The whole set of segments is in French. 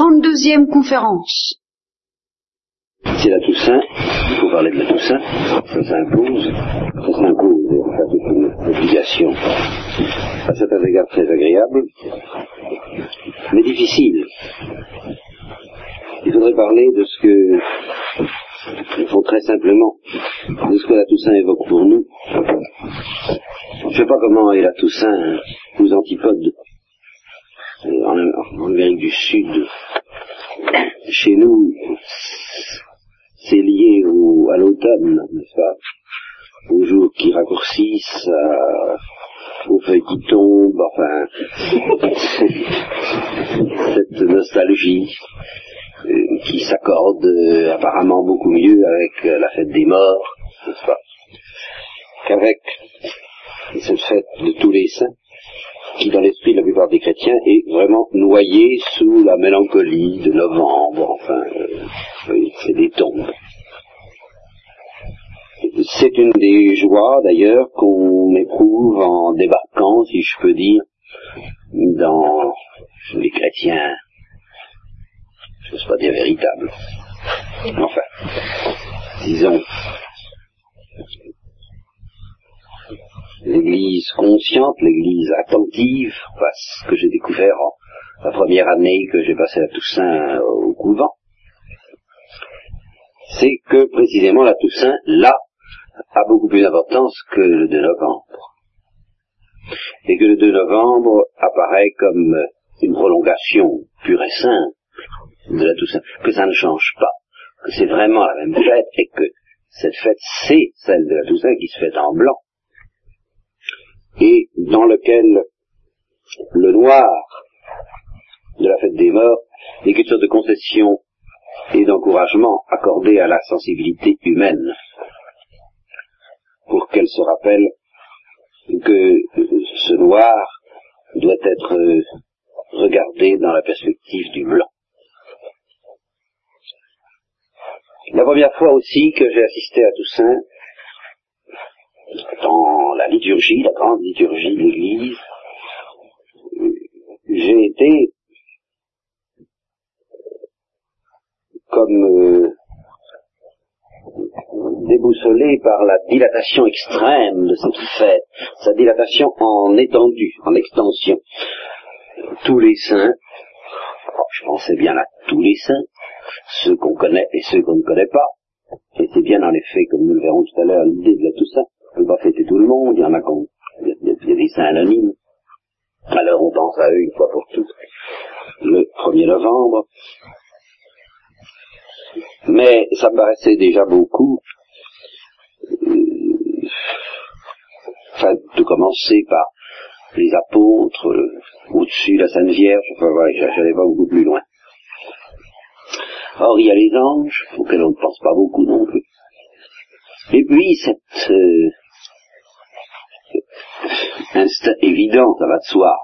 32e conférence. C'est la Toussaint, il faut parler de la Toussaint, ça s'impose, ça s'impose, c'est une obligation à certains égards très agréable, mais difficile. Il faudrait parler de ce que, il faut très simplement, de ce que la Toussaint évoque pour nous. Je ne sais pas comment la Toussaint aux antipodes en, Amérique du Sud. Chez nous, c'est lié au, à l'automne, n'est-ce pas? Aux jours qui raccourcissent, aux feuilles qui tombent, enfin, cette nostalgie euh, qui s'accorde euh, apparemment beaucoup mieux avec la fête des morts, n'est-ce pas? Qu'avec cette fête de tous les saints, qui dans l'esprit de la plupart des chrétiens est vraiment noyée sous la mélancolie de novembre, enfin, euh, c'est des tombes. C'est une des joies d'ailleurs qu'on éprouve en débarquant, si je peux dire, dans les chrétiens, je ne sais pas dire véritables. Enfin, disons, l'église consciente, l'église attentive, enfin, ce que j'ai découvert en la première année que j'ai passé à Toussaint au couvent, c'est que précisément la Toussaint, là, a beaucoup plus d'importance que le 2 novembre. Et que le 2 novembre apparaît comme une prolongation pure et simple de la Toussaint, que ça ne change pas, que c'est vraiment la même fête et que cette fête, c'est celle de la Toussaint qui se fait en blanc et dans lequel le noir de la fête des morts est quelque chose de concession et d'encouragement accordé à la sensibilité humaine pour qu'elle se rappelle que ce noir doit être regardé dans la perspective du blanc. La première fois aussi que j'ai assisté à Toussaint, dans la liturgie, la grande liturgie de l'Église, j'ai été comme euh, déboussolé par la dilatation extrême de cette fête, sa dilatation en étendue, en extension. Tous les saints, je pensais bien à tous les saints, ceux qu'on connaît et ceux qu'on ne connaît pas, et c'est bien en effet, comme nous le verrons tout à l'heure, l'idée de la Toussaint, peut pas fêter tout le monde, il y en a qu'on, il y a des saints anonymes, alors on pense à eux une fois pour toutes, le 1er novembre, mais ça me paraissait déjà beaucoup, euh, enfin, de commencer par les apôtres, euh, au-dessus la Sainte Vierge, enfin voilà, j'allais pas beaucoup plus loin. Or, il y a les anges, auxquels on ne pense pas beaucoup non plus. Et puis, cette euh, instinct évident, ça va de soi,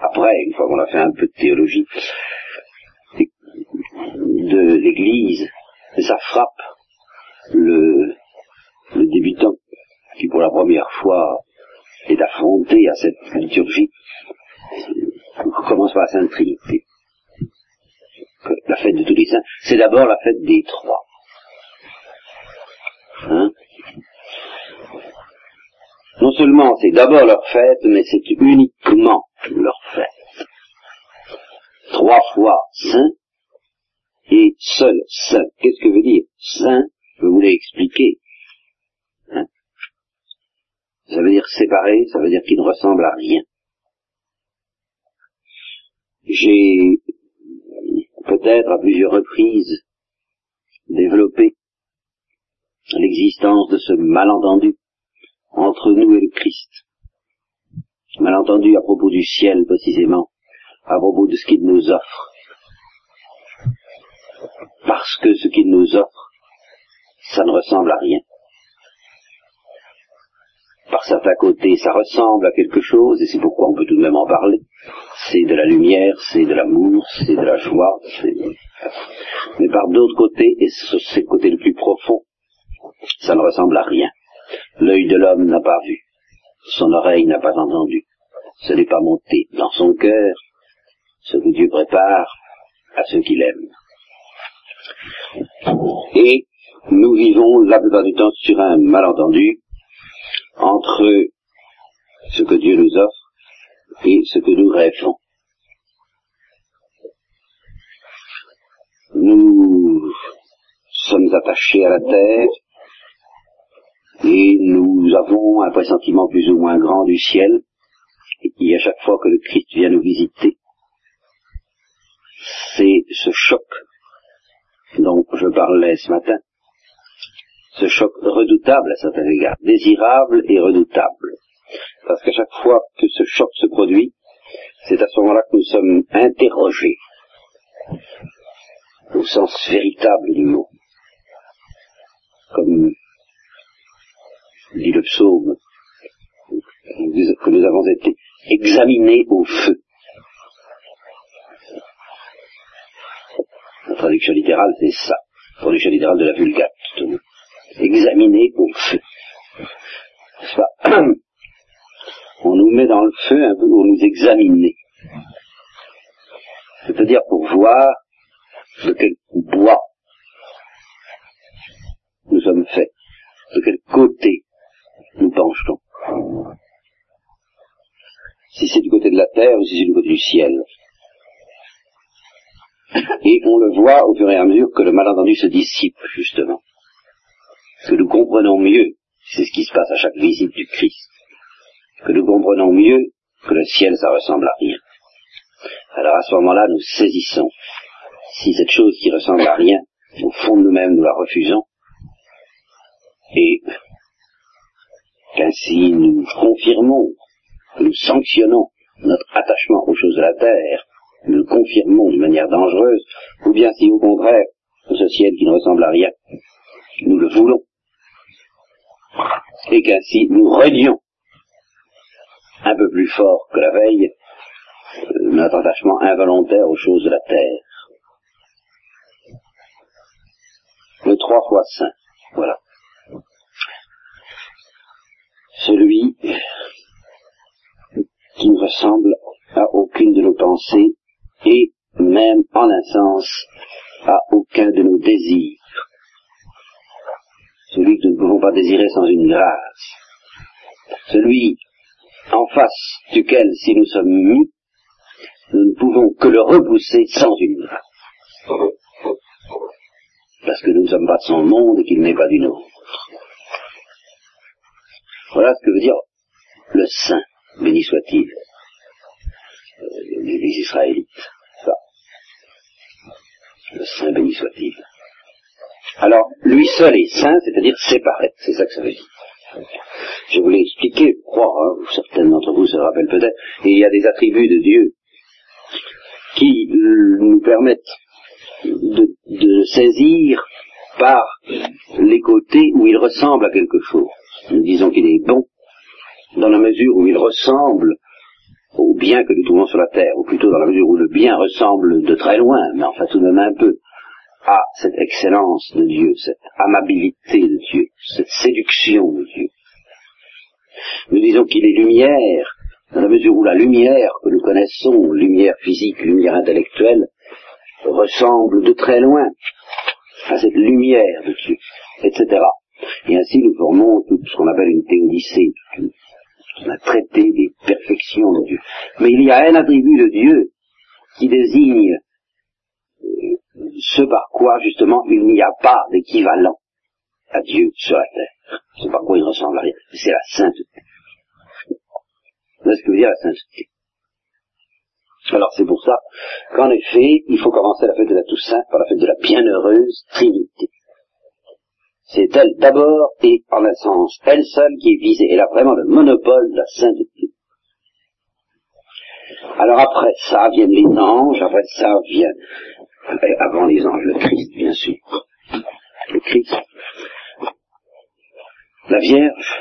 après, une fois qu'on a fait un peu de théologie, de l'Église, ça frappe le, débutant qui pour la première fois est affronté à cette liturgie, on commence par la Sainte Trinité. La fête de tous les saints, c'est d'abord la fête des trois. Hein? Non seulement c'est d'abord leur fête, mais c'est uniquement leur fête. Trois fois saint et seul saint. Qu'est-ce que veut dire saint? Je vous l'ai expliqué. Hein? Ça veut dire séparé, ça veut dire qu'il ne ressemble à rien. J'ai peut-être à plusieurs reprises développé l'existence de ce malentendu entre nous et le Christ. Malentendu à propos du ciel précisément, à propos de ce qu'il nous offre. Parce que ce qu'il nous offre, ça ne ressemble à rien. Par certains côtés, ça ressemble à quelque chose, et c'est pourquoi on peut tout de même en parler. C'est de la lumière, c'est de l'amour, c'est de la joie, mais par d'autres côtés, et c'est le côté le plus profond, ça ne ressemble à rien. L'œil de l'homme n'a pas vu, son oreille n'a pas entendu, ce n'est pas monté dans son cœur ce que Dieu prépare à ceux qu'il aime. Et nous vivons la plupart du temps sur un malentendu entre ce que Dieu nous offre et ce que nous rêvons. Nous sommes attachés à la terre et nous avons un pressentiment plus ou moins grand du ciel et à chaque fois que le Christ vient nous visiter, c'est ce choc dont je parlais ce matin, ce choc redoutable à certains égards, désirable et redoutable. Parce qu'à chaque fois que ce choc se produit, c'est à ce moment-là que nous sommes interrogés au sens véritable du mot. Comme dit le psaume, que nous avons été examinés au feu. La traduction littérale, c'est ça. La traduction littérale de la Vulgate. Examinés au feu. On nous met dans le feu un peu pour nous examiner. C'est-à-dire pour voir de quel bois nous sommes faits, de quel côté nous penchons. Si c'est du côté de la terre ou si c'est du côté du ciel. Et on le voit au fur et à mesure que le malentendu se dissipe, justement. Que nous comprenons mieux, c'est ce qui se passe à chaque visite du Christ, que nous comprenons mieux que le ciel, ça ressemble à rien. Alors à ce moment-là, nous saisissons. Si cette chose qui ressemble à rien, au fond de nous-mêmes, nous la refusons, et qu'ainsi nous confirmons, nous sanctionnons notre attachement aux choses de la terre, nous le confirmons d'une manière dangereuse, ou bien si au contraire, ce ciel qui ne ressemble à rien, nous le voulons, et qu'ainsi nous relions un peu plus fort que la veille euh, notre attachement involontaire aux choses de la terre. Le trois fois saint, voilà. Celui qui ne ressemble à aucune de nos pensées et même en un sens à aucun de nos désirs. Celui que nous ne pouvons pas désirer sans une grâce. Celui en face duquel, si nous sommes mis, nous ne pouvons que le repousser sans une grâce. Parce que nous ne sommes pas de son monde et qu'il n'est pas du nôtre. Voilà ce que veut dire le saint, béni soit-il, les euh, Israélites. Ça. Le saint, béni soit-il. Alors, lui seul est saint, c'est-à-dire séparé, c'est ça que ça veut dire. Je vous l'ai expliqué, je crois, hein, certains d'entre vous se rappellent peut-être, il y a des attributs de Dieu qui nous permettent de saisir par les côtés où il ressemble à quelque chose. Nous disons qu'il est bon dans la mesure où il ressemble au bien que nous trouvons sur la terre, ou plutôt dans la mesure où le bien ressemble de très loin, mais enfin tout de même un peu, à cette excellence de Dieu, cette amabilité de Dieu, cette séduction de Dieu. Nous disons qu'il est lumière, dans la mesure où la lumière que nous connaissons, lumière physique, lumière intellectuelle, ressemble de très loin à cette lumière de Dieu, etc. Et ainsi nous formons tout ce qu'on appelle une théodicée, a traité des perfections de Dieu. Mais il y a un attribut de Dieu qui désigne euh, ce par quoi justement il n'y a pas d'équivalent à Dieu sur la terre. Ce par quoi il ressemble à rien. C'est la sainteté. C'est ce que veut dire la sainteté? Alors c'est pour ça qu'en effet, il faut commencer la fête de la Toussaint par la fête de la bienheureuse Trinité. C'est elle d'abord et en un sens, elle seule qui est visée. Elle a vraiment le monopole de la sainteté. Alors après ça viennent les anges, après ça vient, avant les anges, le Christ bien sûr. Le Christ. La Vierge.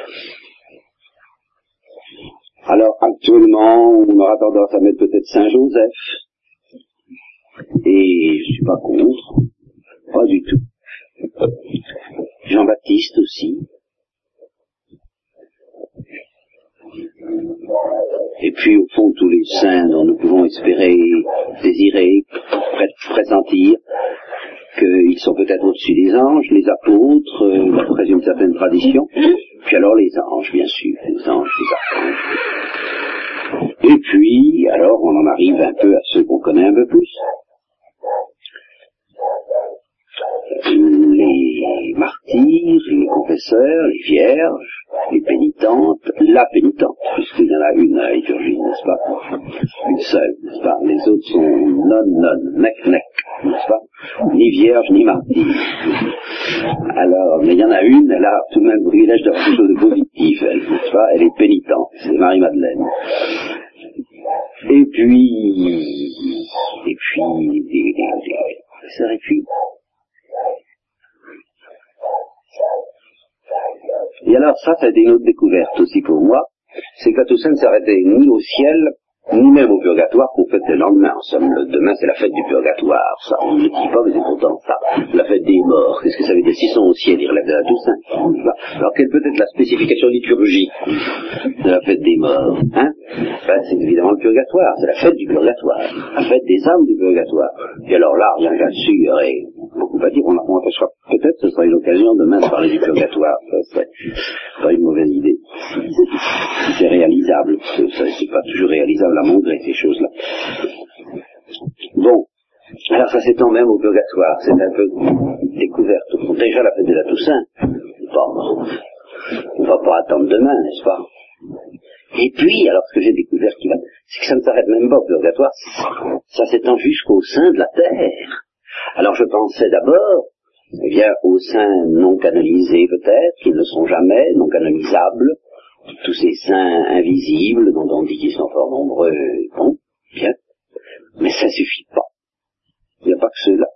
Alors actuellement, on aura tendance à mettre peut-être Saint Joseph. Et je suis pas contre. Pas du tout. Jean-Baptiste aussi. Et puis au fond tous les saints dont nous pouvons espérer, désirer, pressentir qu'ils sont peut-être au-dessus des anges, les apôtres, euh, d'après une certaine tradition, puis alors les anges, bien sûr, les anges, les archanges. Et puis, alors, on en arrive un peu à ceux qu'on connaît un peu plus. Les confesseurs, les vierges, les pénitentes, la pénitente, puisqu'il y en a une à la liturgie, n'est-ce pas Une seule, n'est-ce pas Les autres sont non, non, nec, nec, n'est-ce pas Ni vierge, ni martyr. Alors, mais il y en a une, elle a tout de même le privilège d'avoir quelque chose de positif, elle, n'est-ce pas Elle est pénitente, c'est Marie-Madeleine. Et puis, et puis, des, des, des, et puis, Et alors ça, ça a été une autre découverte aussi pour moi, c'est que Toussaint ne s'arrêtait ni au ciel, ni même au purgatoire qu'on fête le lendemain. En somme, demain c'est la fête du purgatoire. Ça, on ne le dit pas, mais c'est pourtant ça. La fête des morts. Qu'est-ce que ça veut dire? S'ils sont au ciel, ils relèvent de la Toussaint. Alors quelle peut être la spécification liturgique de la fête des morts hein? Ben, C'est évidemment le purgatoire. C'est la fête du purgatoire. La fête des âmes du purgatoire. Et alors là, rien il y aurait beaucoup à dire. On, on peut-être ce sera une occasion demain de parler du purgatoire. Ça serait pas une mauvaise idée. C'est réalisable. C'est pas toujours réalisable à montrer ces choses-là. Bon. Alors ça s'étend même au purgatoire. C'est un peu découverte. Déjà la fête de la Toussaint. Bon. On va pas attendre demain, n'est-ce pas? Et puis, alors ce que j'ai découvert c'est que ça ne s'arrête même pas au purgatoire, ça s'étend jusqu'au sein de la terre. Alors je pensais d'abord, eh bien, aux saints non canonisés peut-être, qui ne sont jamais, non canonisables, tous ces saints invisibles dont on dit qu'ils sont fort nombreux, bon, bien, mais ça suffit pas. Il n'y a pas que ceux-là.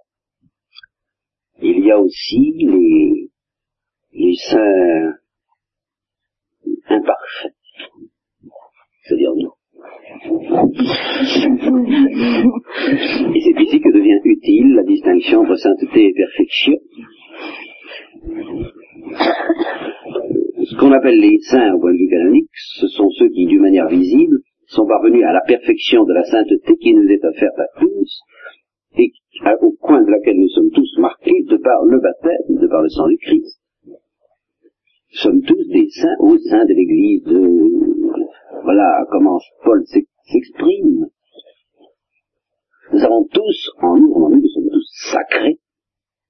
Il y a aussi les, les saints imparfaits, c'est-à-dire nous. Et c'est ici que devient utile la distinction entre sainteté et perfection? Ce qu'on appelle les saints au point de vue canonique, ce sont ceux qui, d'une manière visible, sont parvenus à la perfection de la sainteté qui nous est offerte à tous, et au coin de laquelle nous sommes tous marqués de par le baptême, de par le sang du Christ. Nous sommes tous des saints au sein de l'Église de... Voilà comment Paul s'exprime. Nous avons tous en nous, en nous, nous sommes tous sacrés,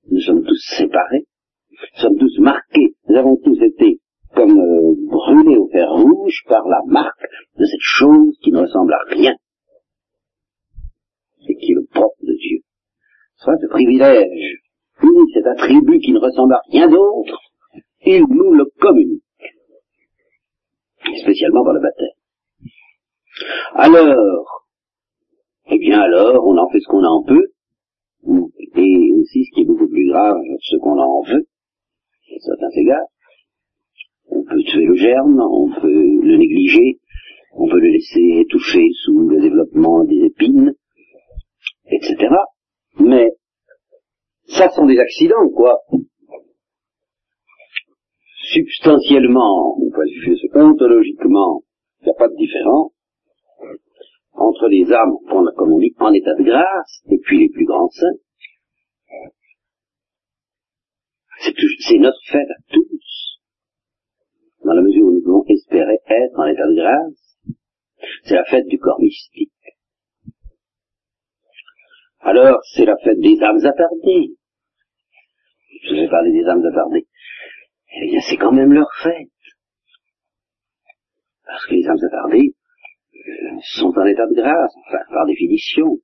nous sommes tous séparés, nous sommes tous marqués, nous avons tous été comme euh, brûlés au fer rouge par la marque de cette chose qui ne ressemble à rien et qui est le propre de Dieu. Soit ce privilège unique, cet attribut qui ne ressemble à rien d'autre, il nous le communique, spécialement par le baptême. Alors, eh bien alors, on en fait ce qu'on en peut, et aussi, ce qui est beaucoup plus grave, ce qu'on en veut, à certains égards. On peut tuer le germe, on peut le négliger, on peut le laisser étouffer sous le développement des épines, etc. Mais ça sont des accidents, quoi. Substantiellement, ontologiquement, il n'y a pas de différence entre les âmes, comme on dit, en état de grâce, et puis les plus grands saints. C'est notre fête à tous, dans la mesure où nous pouvons espérer être en état de grâce. C'est la fête du corps mystique. Alors, c'est la fête des âmes attardées. Je vais parler des âmes attardées. Eh bien, c'est quand même leur fête. Parce que les âmes attardées, sont en état de grâce, enfin, par définition.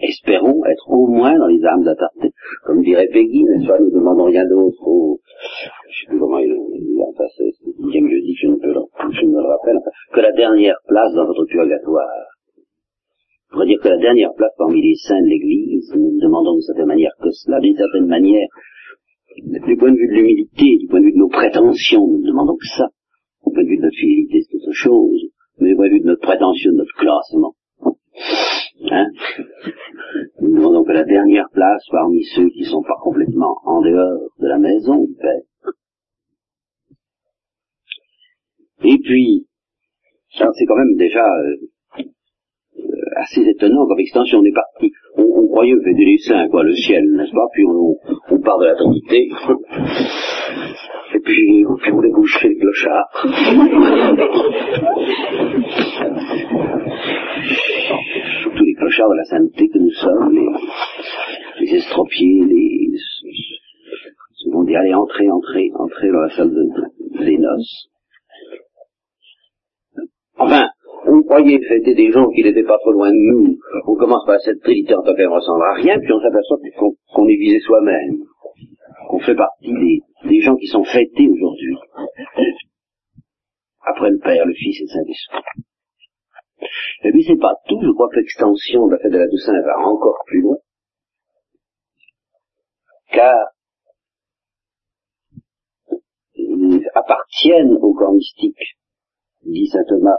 Espérons être au moins dans les âmes attardées. Comme dirait Peggy, n'est-ce pas, nous demandons rien d'autre au, je sais plus comment il, il enfin, c'est dixième jeudi, je ne, peux je ne me le rappelle, enfin, que la dernière place dans votre purgatoire. On pourrait dire que la dernière place parmi les saints de l'Église, nous ne demandons d'une certaine manière que cela, d'une certaine manière, du point de vue de l'humilité, du point de vue de nos prétentions, nous ne demandons que ça. Du point de vue de notre fidélité, c'est autre chose mais au vu de notre prétention, de notre classement. Hein? Nous demandons que la dernière place parmi ceux qui sont pas complètement en dehors de la maison. Et puis, c'est quand même déjà euh, assez étonnant comme extension. On est parti, on, croyait fêter les saints, quoi, le ciel, n'est-ce pas? Puis on, on part de la Trinité. Et puis, on débouche chez les clochards. Tous les clochards de la sainteté que nous sommes, les, les estropiés, les... On dit, allez, entrez, entrez, entrez dans la salle de, des noces. Enfin, on croyait fêter des gens qui n'étaient pas trop loin de nous. On commence par cette trinité en tant qu'elle ressemble à rien, puis on s'aperçoit qu'on est visé soi-même. Qu'on fait partie des, des gens qui sont fêtés aujourd'hui. Après le Père, le Fils et le Saint-Esprit. Et puis c'est pas tout, je crois que l'extension de la fête de la Toussaint va encore plus loin. Car ils appartiennent au corps mystique, dit saint Thomas,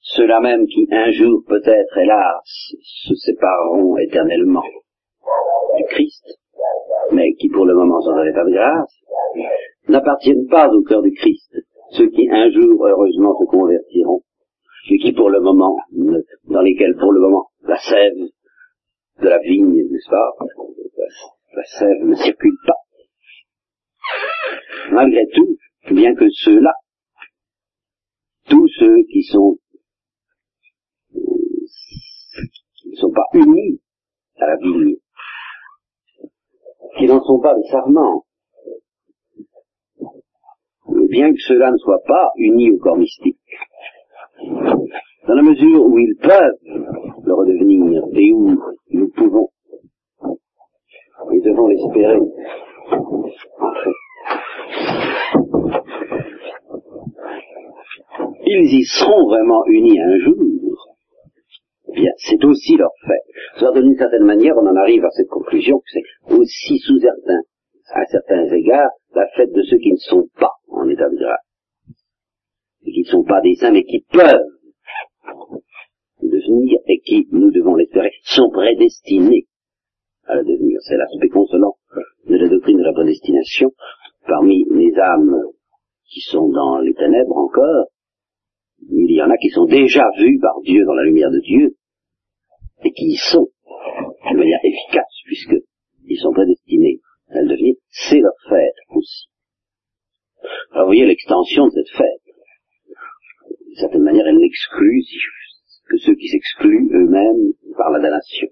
ceux-là même qui un jour peut-être, hélas, se sépareront éternellement du Christ, mais qui pour le moment sont dans l'état de grâce, n'appartiennent pas au cœur du Christ, ceux qui un jour heureusement se convertiront, et qui pour le moment, dans lesquels pour le moment la sève de la vigne, n'est-ce pas, la sève ne circule pas. Malgré tout, bien que ceux-là, tous ceux qui sont qui ne sont pas unis à la vigne, qui n'en sont pas les sarments, bien que cela ne soit pas unis au corps mystique, dans la mesure où ils peuvent le redevenir et où nous pouvons et devons l'espérer ils y seront vraiment unis un jour, c'est aussi leur fait. Soit d'une certaine manière, on en arrive à cette conclusion que c'est aussi sous certains, à certains égards, la fête de ceux qui ne sont pas en état de grâce. Et qui ne sont pas des saints, mais qui peuvent devenir, et qui, nous devons l'espérer, sont prédestinés à le devenir. C'est l'aspect consolant de la doctrine de la prédestination. Parmi les âmes qui sont dans les ténèbres encore, il y en a qui sont déjà vus par Dieu dans la lumière de Dieu, et qui y sont, de manière efficace, puisqu'ils sont prédestinés à le devenir, c'est leur fête aussi. Alors vous voyez l'extension de cette fête. D'une certaine manière, elle n'exclut que ceux qui s'excluent eux-mêmes par la damnation.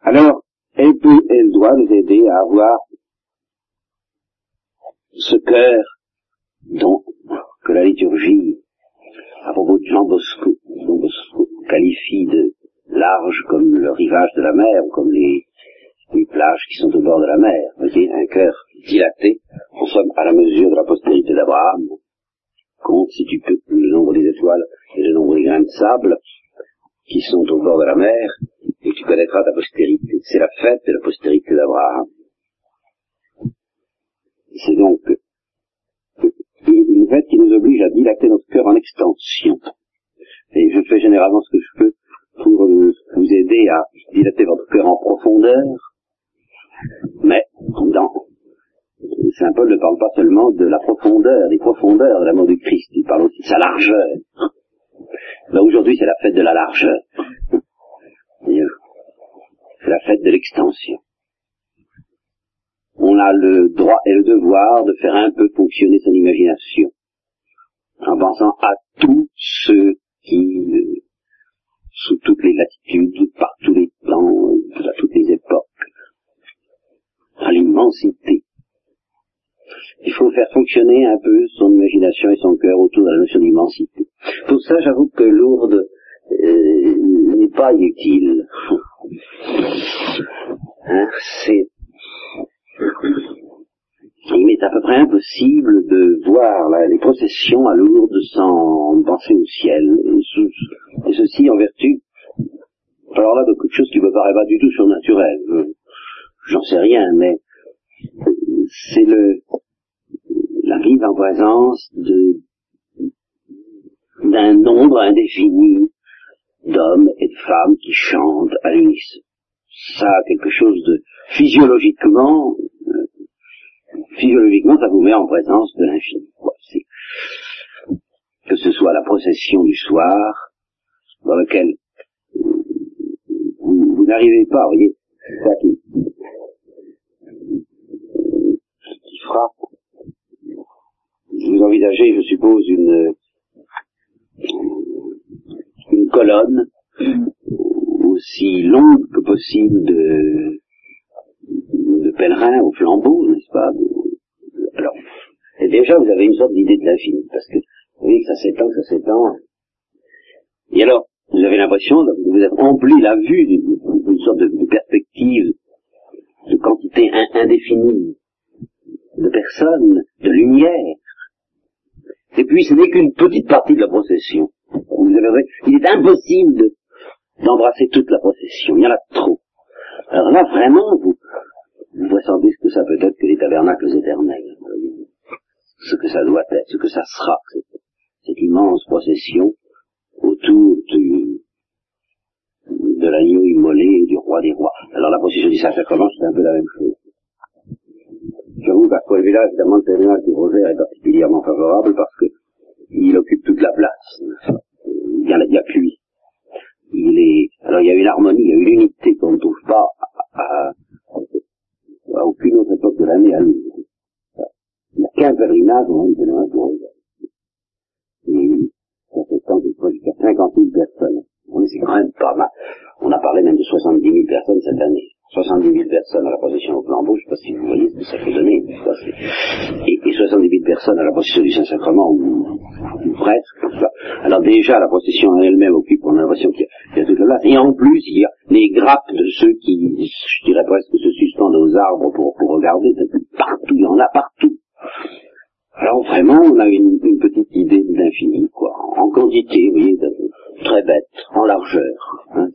Alors, elle peut, elle doit nous aider à avoir ce cœur dont, que la liturgie, à propos de Jean Bosco, Jean Bosco qualifie de large comme le rivage de la mer, ou comme les, plages qui sont au bord de la mer. Vous voyez, un cœur dilaté, en somme, à la mesure de la postérité d'Abraham. Compte, si tu peux, le nombre des étoiles et le nombre des grains de sable qui sont au bord de la mer, et tu connaîtras ta postérité. C'est la fête de la postérité d'Abraham. C'est donc une fête qui nous oblige à dilater notre cœur en extension. Et je fais généralement ce que je peux pour euh, vous aider à dilater votre cœur en profondeur, mais dans Saint Paul ne parle pas seulement de la profondeur, des profondeurs de l'amour du Christ, il parle aussi de sa largeur. Là aujourd'hui c'est la fête de la largeur. C'est la fête de l'extension on a le droit et le devoir de faire un peu fonctionner son imagination, en pensant à tous ceux qui, euh, sous toutes les latitudes, par tous les temps, à toutes les époques, à l'immensité. Il faut faire fonctionner un peu son imagination et son cœur autour de la notion d'immensité. Pour ça, j'avoue que Lourdes euh, n'est pas utile. Hein, c'est il m'est à peu près impossible de voir les processions à Lourdes sans penser au ciel, et, ceci en vertu, alors là, de quelque chose qui me paraît pas du tout surnaturel. J'en sais rien, mais c'est le la vive en présence de d'un nombre indéfini d'hommes et de femmes qui chantent à l'unisson. Ça a quelque chose de physiologiquement physiologiquement, ça vous met en présence de l'infini. que ce soit la procession du soir, dans laquelle vous, vous n'arrivez pas, vous voyez, c'est ça qui, qui frappe. Vous envisagez, je suppose, une, une colonne aussi longue que possible de, de pèlerins au flambeau, n'est-ce pas Alors, et déjà vous avez une sorte d'idée de l'infini, parce que vous voyez que ça s'étend, ça s'étend. Et alors, vous avez l'impression de vous être empli la vue d'une sorte de, perspective de quantité indéfinie de personnes, de lumière. Et puis ce n'est qu'une petite partie de la procession. Vous avez, il est impossible d'embrasser toute la procession. Il y en a trop. Alors là, vraiment, vous, vous ressentez ce que ça peut être que les tabernacles éternels. Ce que ça doit être, ce que ça sera, cette, immense procession autour du, de l'agneau immolé du roi des rois. Alors la procession du Saint-Sacrement, c'est un peu la même chose. J'avoue qu'à Colvilla, évidemment, le pèlerinage du rosaire est particulièrement favorable parce que il occupe toute la place. Il n'y a, il y a lui. Il est, alors il y a une harmonie, il y a une unité qu'on ne trouve pas à, à, à aucune autre époque de l'année à nous. Il n'y a qu'un pèlerinage au le pèlerinage du rosaire. Et ça fait tant de fois jusqu'à 50 000 personnes. On est quand même pas mal. On a parlé même de 70 000 personnes cette année. 70 000 personnes à la procession au flambeau, je ne sais pas si vous voyez ce que ça peut donner. Et, et 70 000 personnes à la procession du Saint-Sacrement, ou, ou, presque. Alors déjà, la procession elle-même occupe, on a l'impression qu'il y, y, a toute la place. Et en plus, il y a les grappes de ceux qui, je dirais presque, se suspendent aux arbres pour, pour regarder. Partout, il y en a partout. Alors vraiment, on a une, une petite idée de l'infini, quoi. En quantité, vous voyez, très bête, en largeur. Hein,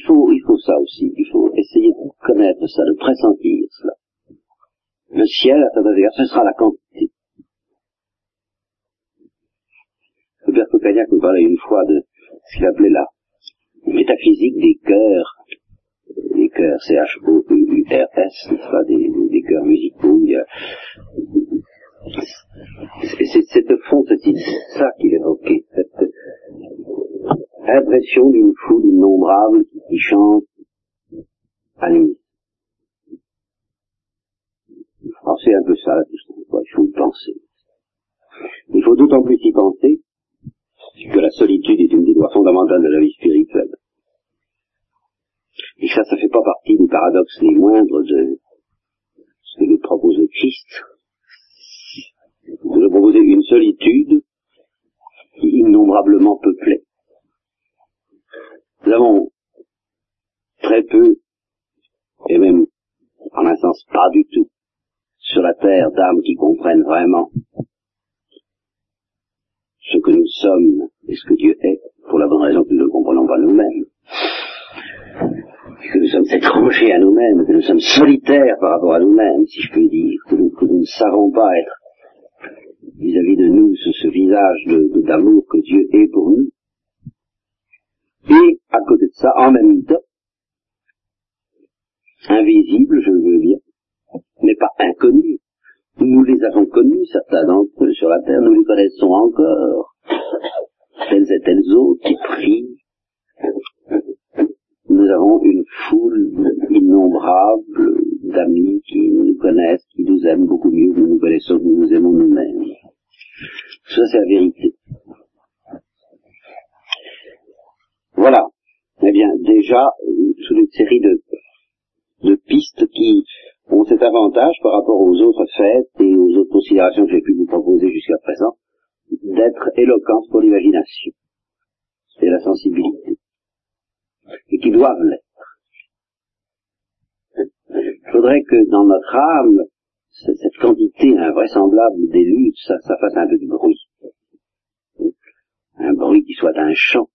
il faut, il faut ça aussi. Il faut essayer de connaître ça, de pressentir cela. Le ciel, à cet égard, ce sera la quantité. Père Cocagnac me parlait une fois de ce qu'il appelait la métaphysique des cœurs, des cœurs n'est-ce pas, des, des cœurs musicaux. Il y a... C'est cette fond, c'est ça qu'il évoquait, cette impression d'une foule innombrable chante nuit. Alors c'est un peu ça la question, il faut y penser. Il faut d'autant plus y penser que la solitude est une des lois fondamentales de la vie spirituelle. Et ça, ça fait pas partie des paradoxes les moindres de ce que nous propose le Christ. De nous proposer une solitude innombrablement peuplée. Nous avons très peu, et même en un sens pas du tout, sur la terre d'âmes qui comprennent vraiment ce que nous sommes et ce que Dieu est, pour la bonne raison que nous ne comprenons pas nous-mêmes. Que nous sommes étrangers à nous-mêmes, que nous sommes solitaires par rapport à nous-mêmes, si je peux dire, que nous, que nous, ne savons pas être vis-à-vis de nous ce, ce visage d'amour que Dieu est pour nous. Et, à côté de ça, en même temps, invisible, je veux bien, mais pas inconnu. Nous les avons connus, certains d'entre eux sur la terre, nous les connaissons encore. Telles et telles autres qui prient. Nous avons une foule innombrable d'amis qui nous connaissent, qui nous aiment beaucoup mieux que nous nous connaissons, nous nous aimons nous-mêmes. Ça, c'est la vérité. Voilà. Eh bien, déjà, toute une série de, ont cet avantage par rapport aux autres fêtes et aux autres considérations que j'ai pu vous proposer jusqu'à présent, d'être éloquentes pour l'imagination et la sensibilité, et qui doivent l'être. Il faudrait que dans notre âme, cette quantité invraisemblable luttes, ça, ça fasse un peu de bruit. Un bruit qui soit un chant,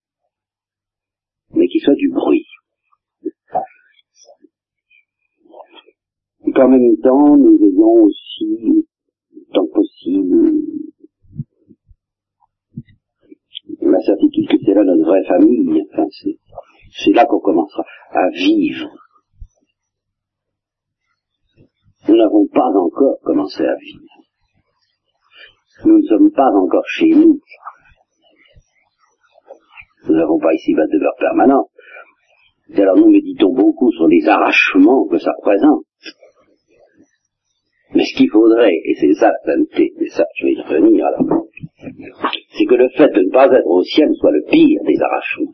mais qui soit du bruit. Qu'en même temps, nous ayons aussi, tant que possible, la certitude que c'est là notre vraie famille. C'est là qu'on commencera à vivre. Nous n'avons pas encore commencé à vivre. Nous ne sommes pas encore chez nous. Nous n'avons pas ici de demeure permanente. Et alors nous méditons beaucoup sur les arrachements que ça représente. Mais ce qu'il faudrait, et c'est ça la sainteté, et ça je vais y revenir alors, c'est que le fait de ne pas être au ciel soit le pire des arrachements.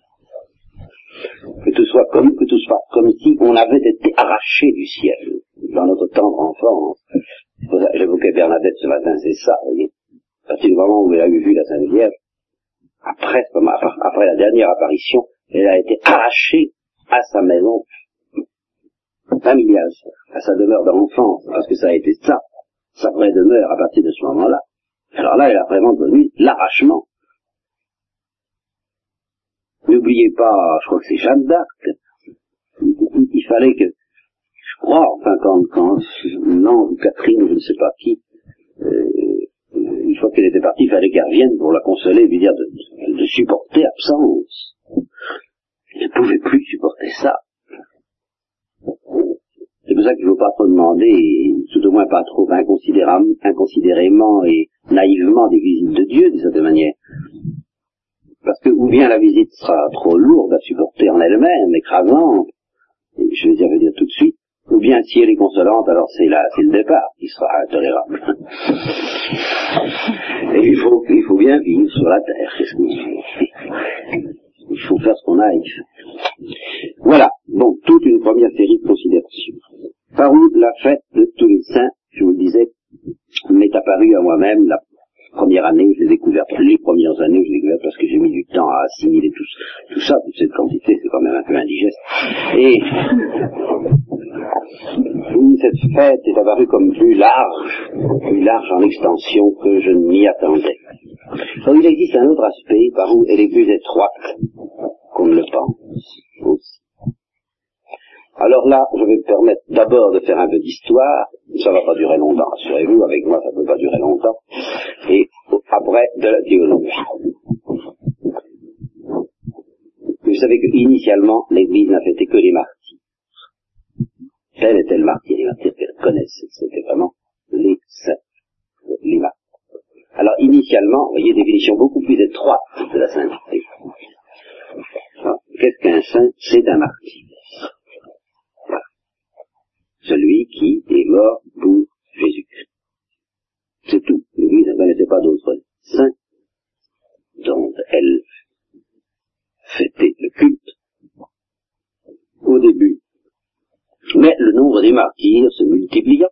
Que tout soit comme, que tout soit comme si on avait été arraché du ciel dans notre tendre enfance. J'évoquais Bernadette ce matin, c'est ça, vous voyez. À partir du moment où elle a vu la Sainte Vierge, après, après la dernière apparition, elle a été arrachée à sa maison familiale, à sa demeure d'enfance, parce que ça a été ça, sa vraie demeure à partir de ce moment-là. Alors là, elle a vraiment connu l'arrachement. N'oubliez pas, je crois que c'est Jeanne d'Arc, il, fallait que, je crois, enfin quand, quand non, ou Catherine, je ne sais pas qui, euh, une fois qu'elle était partie, il fallait qu'elle revienne pour la consoler, lui dire de, de supporter absence. Elle ne pouvait plus supporter ça. C'est pour ça qu'il ne faut pas trop demander, tout au moins pas trop inconsidérément et naïvement des visites de Dieu, de cette manière. Parce que ou bien la visite sera trop lourde à supporter en elle-même, écrasante, et je vais dire, veux dire tout de suite, ou bien si elle est consolante, alors c'est là, c'est le départ qui sera intolérable. et il faut, il faut bien vivre sur la terre, qu'est-ce que il faut faire ce qu'on a à y faire. Voilà, bon, toute une première série de considérations. Par où la fête de tous les saints, je vous le disais, m'est apparue à moi-même la première année où je l'ai découverte, les premières années où je l'ai découverte parce que j'ai mis du temps à assimiler tout, ça, toute cette quantité, c'est quand même un peu indigeste. Et cette fête est apparue comme plus large, plus large en extension que je ne m'y attendais. Il existe un autre aspect par où elle est plus étroite qu'on ne le pense aussi. Alors là, je vais me permettre d'abord de faire un peu d'histoire. Ça va pas durer longtemps, assurez-vous. Avec moi, ça ne peut pas durer longtemps. Et après, de la théologie. Vous savez que initialement, l'Église n'a fêté que les martyrs. Tel était le martyr, les martyrs qu'elle connaissait. C'était vraiment les saints, les martyrs. Alors initialement, vous voyez, définition beaucoup plus étroite de la sainteté. Qu'est-ce qu'un saint? C'est un martyr. Celui qui est mort pour Jésus-Christ. C'est tout. L'Église ne connaissait pas d'autres saints dont elle fêtait le culte au début. Mais le nombre des martyrs se multiplia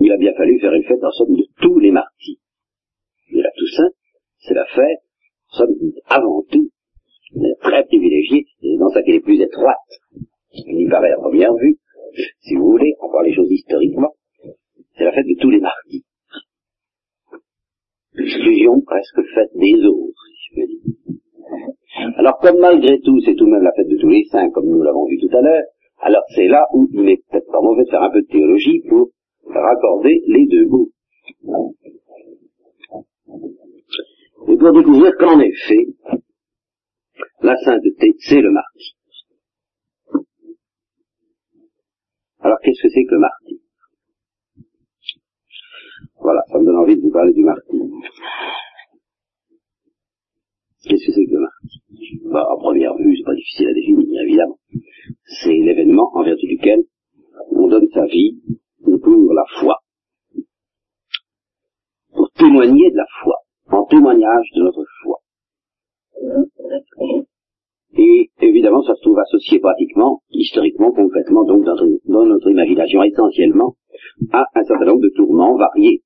il a bien fallu faire une fête en somme de tous les martyrs. Et la Toussaint, c'est la fête, en somme, avant tout, très privilégiée, dans ça qu'elle est plus étroite. Il paraît à première vue, si vous voulez, on voit les choses historiquement, c'est la fête de tous les martyrs. L'exclusion presque faite des autres, si je veux dire. Alors comme malgré tout, c'est tout de même la fête de tous les saints, comme nous l'avons vu tout à l'heure, alors c'est là où il est peut-être pas mauvais de faire un peu de théologie pour raccorder les deux bouts. Et pour découvrir qu'en effet, la sainteté, c'est le martyr. Alors qu'est-ce que c'est que le martyr Voilà, ça me donne envie de vous parler du martyr. Qu'est-ce que c'est que le martyr bah, À première vue, c'est pas difficile à définir, évidemment. C'est l'événement en vertu duquel on donne sa vie pour la foi, pour témoigner de la foi, en témoignage de notre foi. Et évidemment, ça se trouve associé pratiquement, historiquement, concrètement, donc dans, notre imagination essentiellement, à un certain nombre de tournants variés,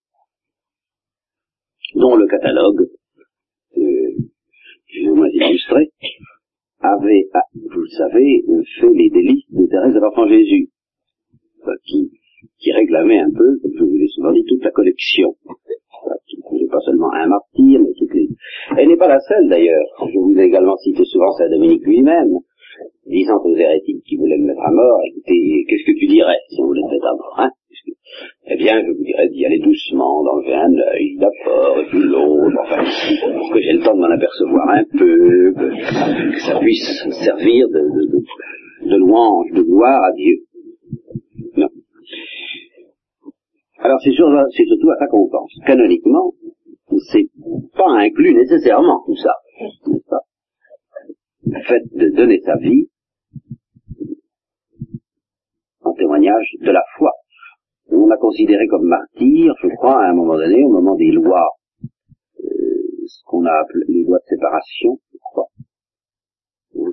dont le catalogue, euh, plus ou moins illustré, avait, ah, vous le savez, fait les délices de Thérèse de l'Enfant Jésus, qui qui réclamait un peu, comme je vous l'ai souvent dit, toute la collection. Pas seulement un martyr, mais toutes les... Elle n'est pas la seule d'ailleurs. Je vous ai également cité souvent Saint Dominique lui-même, disant aux hérétiques qui voulaient me mettre à mort, écoutez, qu'est-ce que tu dirais si on voulait te mettre à mort hein? Eh bien, je vous dirais d'y aller doucement, d'enlever un œil, d'abord, et puis l'autre, enfin, pour que j'ai le temps de m'en apercevoir un peu, que, ça puisse servir de, de, louange, de gloire à Dieu. Alors c'est surtout à ça qu'on pense. Canoniquement, c'est pas inclus nécessairement tout ça, n'est-ce pas? Le fait de donner sa vie en témoignage de la foi. On a considéré comme martyr, je crois, à un moment donné, au moment des lois, euh, ce qu'on a appelé les lois de séparation, je crois.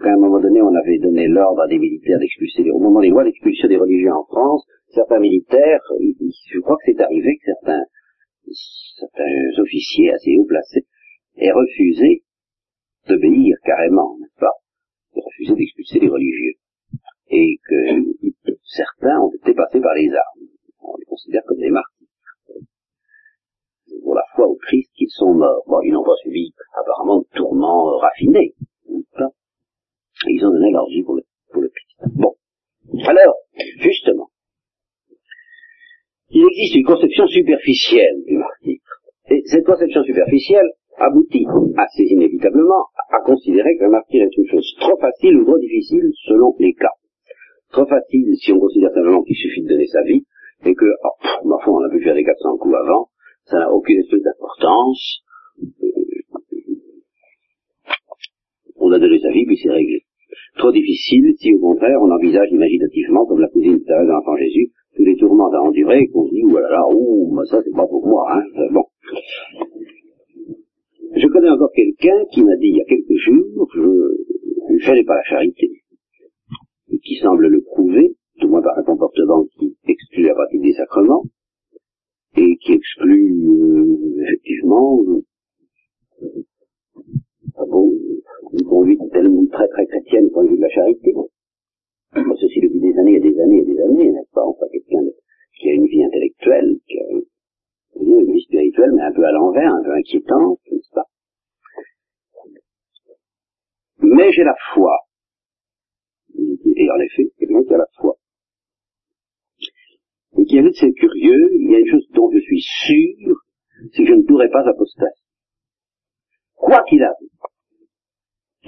À un moment donné, on avait donné l'ordre à des militaires d'expulser, au moment des lois d'expulsion des religieux en France, certains militaires, je crois que c'est arrivé que certains, certains officiers assez haut placés aient refusé d'obéir carrément, n'est-ce pas, aient refusé d'expulser les religieux. Et que certains ont été passés par les armes. On les considère comme des martyrs. Pour la foi au Christ qu'ils sont morts. Bon, ils n'ont pas suivi apparemment de tourments raffinés. Et ils ont donné leur vie pour le, pour le Christ. Bon. Alors, justement, il existe une conception superficielle du martyr. Et cette conception superficielle aboutit assez inévitablement à considérer que le martyr est une chose trop facile ou trop difficile selon les cas. Trop facile si on considère simplement qu'il suffit de donner sa vie et que, oh, ma foi, on a pu faire les 400 coups avant, ça n'a aucune espèce d'importance. Euh, on a donné sa vie puis c'est réglé. Trop difficile si au contraire on envisage imaginativement, comme la cousine de l'enfant Jésus, tous les tourments à endurer, qu'on se dit, oh là là, oh, ça c'est pas pour moi, hein. Euh, bon. Je connais encore quelqu'un qui m'a dit il y a quelques jours, je ne fallait pas la charité, et qui semble le prouver, tout moins par un comportement qui exclut la pratique des sacrements, et qui exclut euh, effectivement euh, ah bon, une conduite tellement très très chrétienne point de vue de la charité. Ceci depuis des années et des années et des années, n'est-ce pas? Enfin, quelqu'un qui a une vie intellectuelle, qui a une vie spirituelle, mais un peu à l'envers, un peu inquiétante, n'est-ce pas? Mais j'ai la foi. Et en effet, quelqu'un qui a la foi. Et qui de c'est curieux, il y a une chose dont je suis sûr, c'est que je ne pourrai pas apostaser. Quoi qu'il arrive.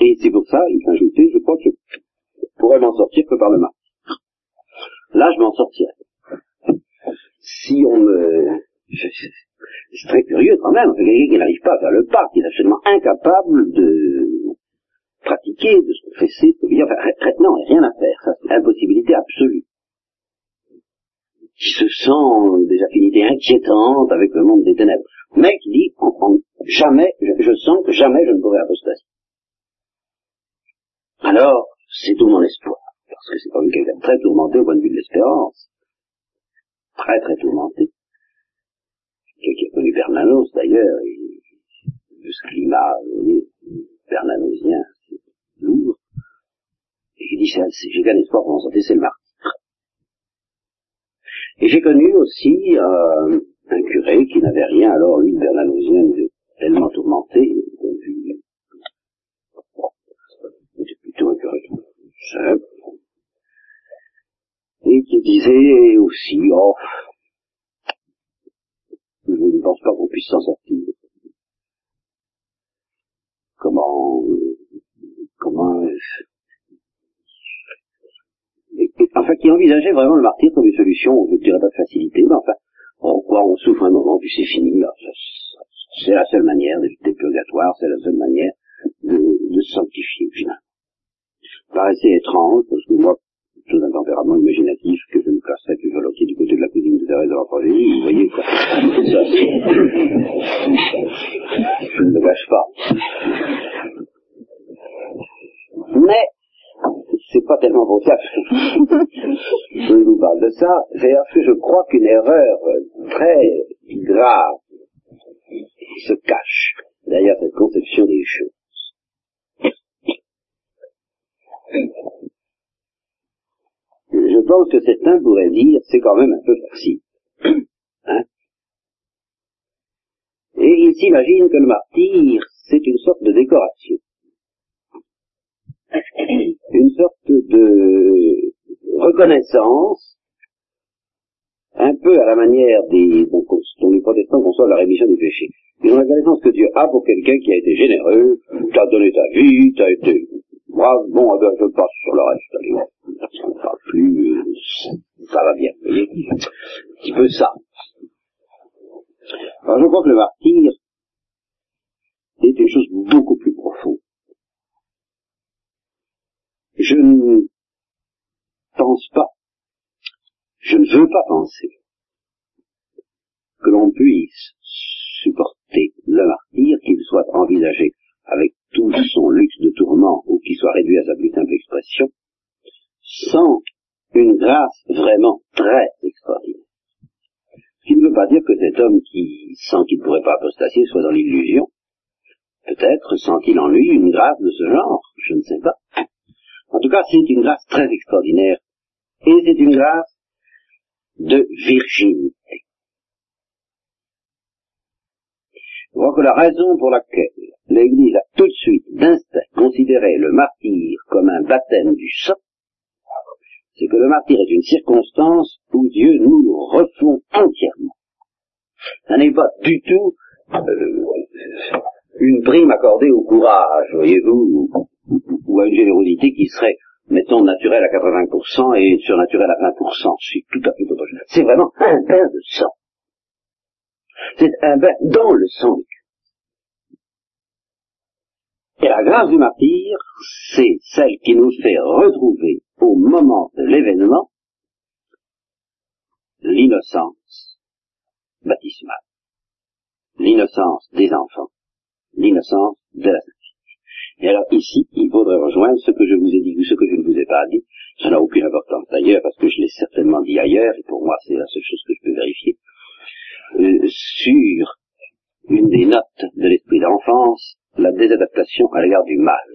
Et c'est pour ça, il faut ajouter, je crois que pourrais m'en sortir que par le mal. Là, je m'en sortirai. Si on me... C'est très curieux quand même, quelqu'un qui n'arrive pas à faire le pas, qui est absolument incapable de pratiquer, de se confesser, de dire, enfin, non, rien à faire, ça c'est impossibilité absolue. Qui se sent des affinités inquiétantes avec le monde des ténèbres, mais qui dit, jamais, je, sens que jamais je ne pourrai apostasier. Alors, c'est tout mon espoir, parce que c'est quand même quelqu'un très tourmenté au point de vue de l'espérance. Très très tourmenté. Quelqu'un qui a connu Bernanos d'ailleurs, de ce climat, vous voyez, bernanosien, c'est lourd. Et il dit, j'ai qu'un espoir pour m'en sortir, c'est le martyr. Et j'ai connu aussi euh, un curé qui n'avait rien alors, lui, bernanosien, tellement tourmenté, et qui disait aussi, oh, je ne pense pas qu'on puisse s'en sortir. Comment, comment, enfin, qui envisageait vraiment le martyr comme une solution, je ne dirais pas de facilité, mais enfin, on, quoi, on souffre un moment, puis c'est fini, c'est la seule manière d'éviter le purgatoire, c'est la seule manière de, de se sanctifier, paraissait étrange, parce que moi, tout un tempérament imaginatif, que je me classerais plus volontiers du côté de la cousine de Thérèse de l'enfant vous voyez quoi. Je ne le gâche pas. Mais, c'est pas tellement pour ça je vous parle de ça, c'est parce que je crois qu'une erreur très grave se cache derrière cette conception des choses. Je pense que certains pourraient dire, c'est quand même un peu facile. Hein? Et ils s'imaginent que le martyr, c'est une sorte de décoration. Une sorte de reconnaissance, un peu à la manière des, dont, les protestants conçoivent la rémission des péchés. Une reconnaissance que Dieu a pour quelqu'un qui a été généreux, a donné ta vie, a été brave, bon, ben, je passe sur le reste, allez, ça ne plus, ça va bien, un petit peu ça. Alors je crois que le martyr est une chose beaucoup plus profonde. Je ne pense pas, je ne veux pas penser que l'on puisse supporter le martyr, qu'il soit envisagé avec tout son luxe de tourment ou qu'il soit réduit à sa plus simple expression, sans une grâce vraiment très extraordinaire. Ce qui ne veut pas dire que cet homme qui sent qu'il ne pourrait pas apostasier soit dans l'illusion. Peut-être sent-il en lui une grâce de ce genre, je ne sais pas. En tout cas, c'est une grâce très extraordinaire. Et c'est une grâce de virginité. Je crois que la raison pour laquelle l'Église a tout de suite d'instinct considéré le martyr comme un baptême du sang, c'est que le martyr est une circonstance où Dieu nous refond entièrement. Ça n'est pas du tout euh, une prime accordée au courage, voyez-vous, ou, à une générosité qui serait, mettons, naturelle à 80% et surnaturelle à 20%. C'est tout à fait autre. C'est vraiment un bain de sang. C'est un bain dans le sang du Et la grâce du martyr, c'est celle qui nous fait retrouver au moment de l'événement l'innocence baptismale, l'innocence des enfants, l'innocence de la. Et alors ici, il faudrait rejoindre ce que je vous ai dit ou ce que je ne vous ai pas dit. Ça n'a aucune importance d'ailleurs parce que je l'ai certainement dit ailleurs et pour moi c'est la seule chose que je peux vérifier. Sur une des notes de l'esprit d'enfance, la désadaptation à l'égard du mal.